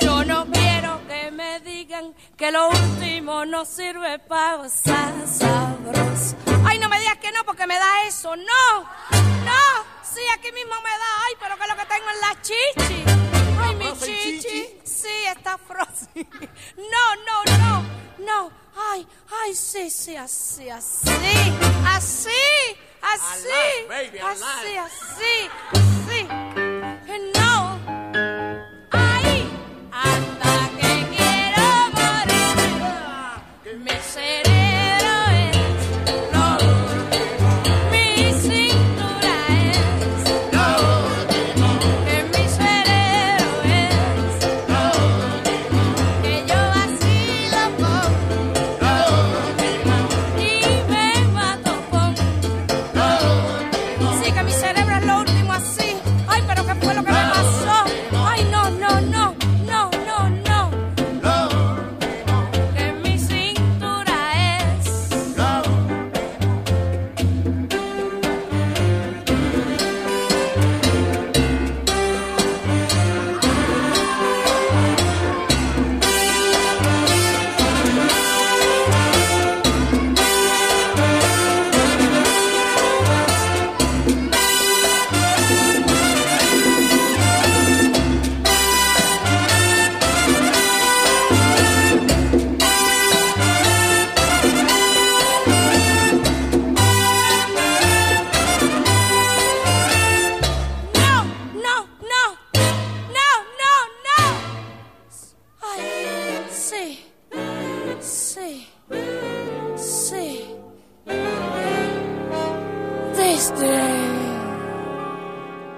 Yo no quiero que me digan que lo último no sirve para gozar sabroso. Ay, no me digas que no porque me da eso. No, no. Sí, aquí mismo me da. Ay, pero que es lo que tengo en la chichi. Ay, mi chichi. Sí, está frozen. No, no, no, no. Ay, ay, sí, sí, así, así. Así, así. Así, así.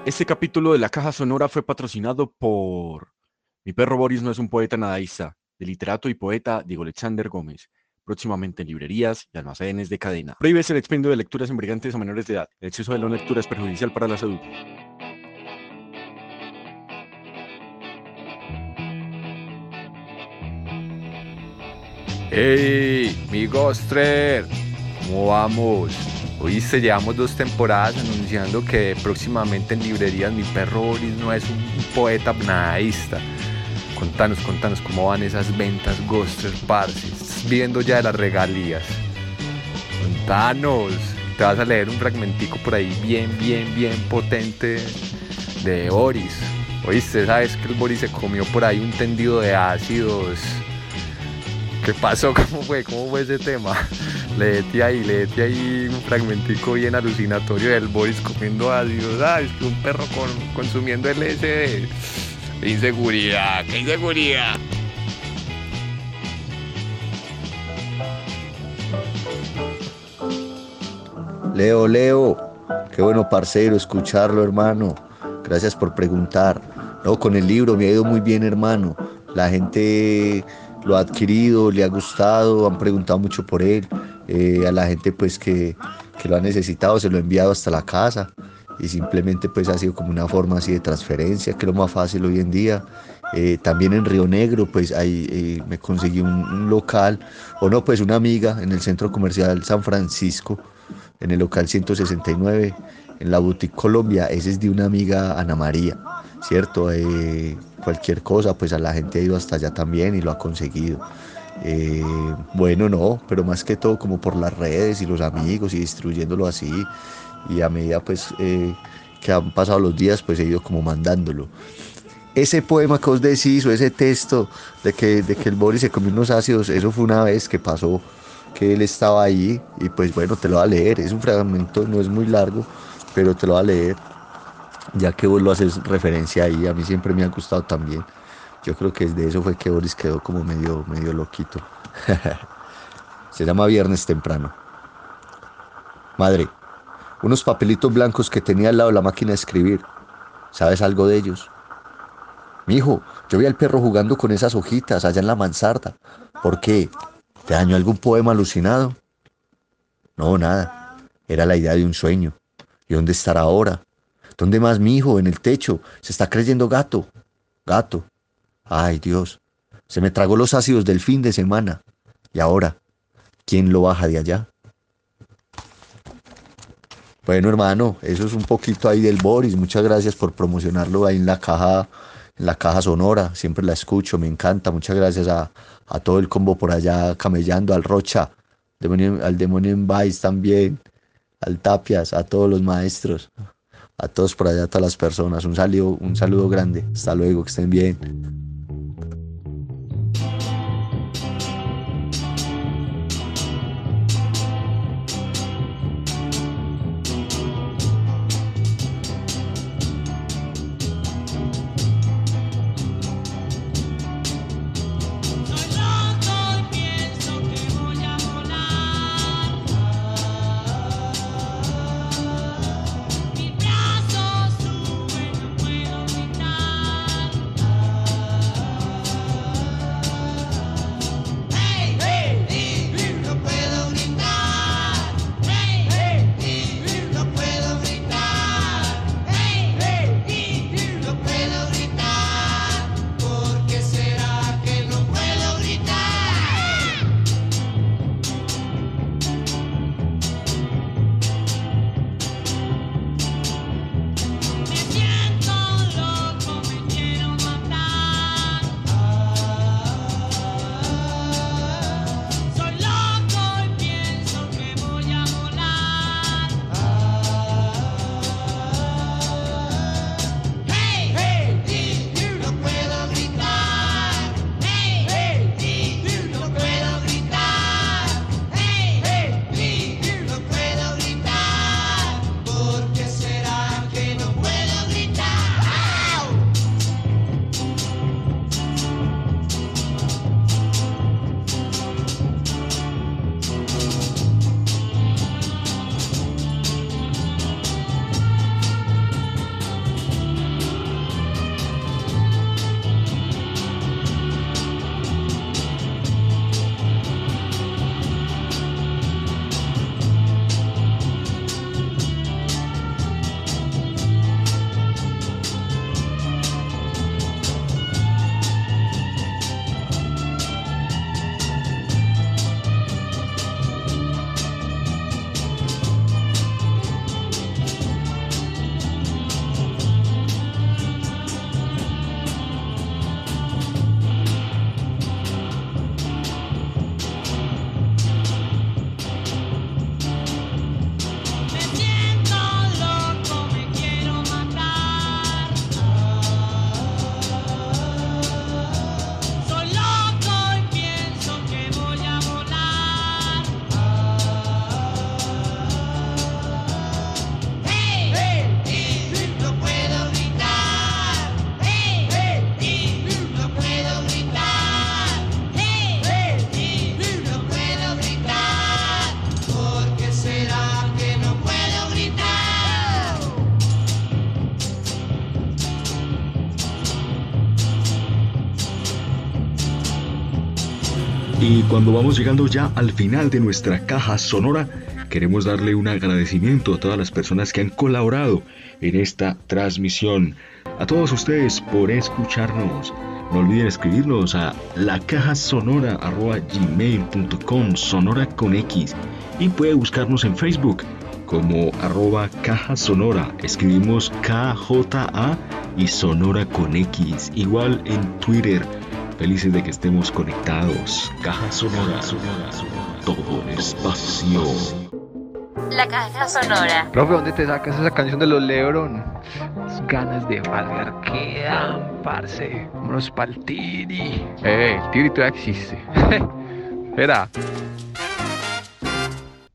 Este capítulo de la caja sonora fue patrocinado por Mi perro Boris no es un poeta nadaísta, del literato y poeta Diego Alexander Gómez, próximamente en librerías y almacenes de cadena. Prohíbes el expendio de lecturas embriagantes a menores de edad. El exceso de la lectura es perjudicial para la salud. ¡Hey, mi Gostrer! ¿Cómo vamos? Oíste, llevamos dos temporadas anunciando que próximamente en librerías mi perro Boris no es un poeta nadaísta. Contanos, contanos cómo van esas ventas Gostrer, parce. Estás viendo ya de las regalías. Contanos. Te vas a leer un fragmentico por ahí bien, bien, bien potente de Boris. Oíste, sabes que el Boris se comió por ahí un tendido de ácidos. ¿Qué pasó? ¿Cómo fue? ¿Cómo fue ese tema? Leete ahí, leete ahí un fragmentico bien alucinatorio del Boris comiendo ácidos. ¿Sabes? Que un perro con, consumiendo LSD. ¡Qué inseguridad! ¡Qué inseguridad! Leo, Leo, qué bueno parcero escucharlo, hermano. Gracias por preguntar. No, con el libro me ha ido muy bien, hermano. La gente lo ha adquirido, le ha gustado, han preguntado mucho por él. Eh, a la gente pues que, que lo ha necesitado se lo he enviado hasta la casa y simplemente pues ha sido como una forma así de transferencia, que es lo más fácil hoy en día. Eh, también en Río Negro pues ahí eh, me conseguí un, un local, o no pues una amiga en el centro comercial San Francisco, en el local 169, en la boutique Colombia, ese es de una amiga Ana María, ¿cierto? Eh, cualquier cosa pues a la gente ha ido hasta allá también y lo ha conseguido. Eh, bueno, no, pero más que todo como por las redes y los amigos y distribuyéndolo así. Y a medida pues eh, que han pasado los días pues he ido como mandándolo. Ese poema que os decís o ese texto de que, de que el Boris se comió unos ácidos, eso fue una vez que pasó que él estaba ahí y pues bueno, te lo va a leer. Es un fragmento, no es muy largo, pero te lo va a leer. Ya que vos lo haces referencia ahí, a mí siempre me ha gustado también. Yo creo que desde eso fue que Boris quedó como medio, medio loquito. Se llama Viernes Temprano. Madre, unos papelitos blancos que tenía al lado de la máquina de escribir. ¿Sabes algo de ellos? Mijo, yo vi al perro jugando con esas hojitas allá en la mansarda. ¿Por qué? ¿Te dañó algún poema alucinado? No, nada. Era la idea de un sueño. ¿Y dónde estará ahora? ¿Dónde más mi hijo? En el techo. Se está creyendo gato. Gato. Ay, Dios. Se me tragó los ácidos del fin de semana. Y ahora, ¿quién lo baja de allá? Bueno, hermano, eso es un poquito ahí del Boris. Muchas gracias por promocionarlo ahí en la caja, en la caja sonora. Siempre la escucho, me encanta. Muchas gracias a, a todo el combo por allá camellando, al Rocha, al demonio en Vice también, al Tapias, a todos los maestros, a todos por allá, a todas las personas. Un saludo, un saludo grande. Hasta luego, que estén bien. Y cuando vamos llegando ya al final de nuestra caja sonora, queremos darle un agradecimiento a todas las personas que han colaborado en esta transmisión. A todos ustedes por escucharnos. No olviden escribirnos a lacajasonora.gmail.com Sonora con X y puede buscarnos en Facebook como arroba caja sonora. Escribimos KJA y sonora con X. Igual en Twitter. Felices de que estemos conectados. Caja sonora. Todo el espacio. La caja sonora. Profe, ¿dónde te sacas esa canción de los Lebron? Las ganas de falgar quedan, parce. Vámonos pa'l tiri. Eh, el tiri todavía existe. Espera.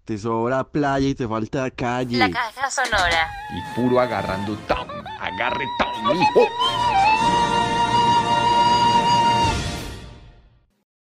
Te sobra playa y te falta calle. La caja sonora. Y puro agarrando tom. Agarre tom, hijo.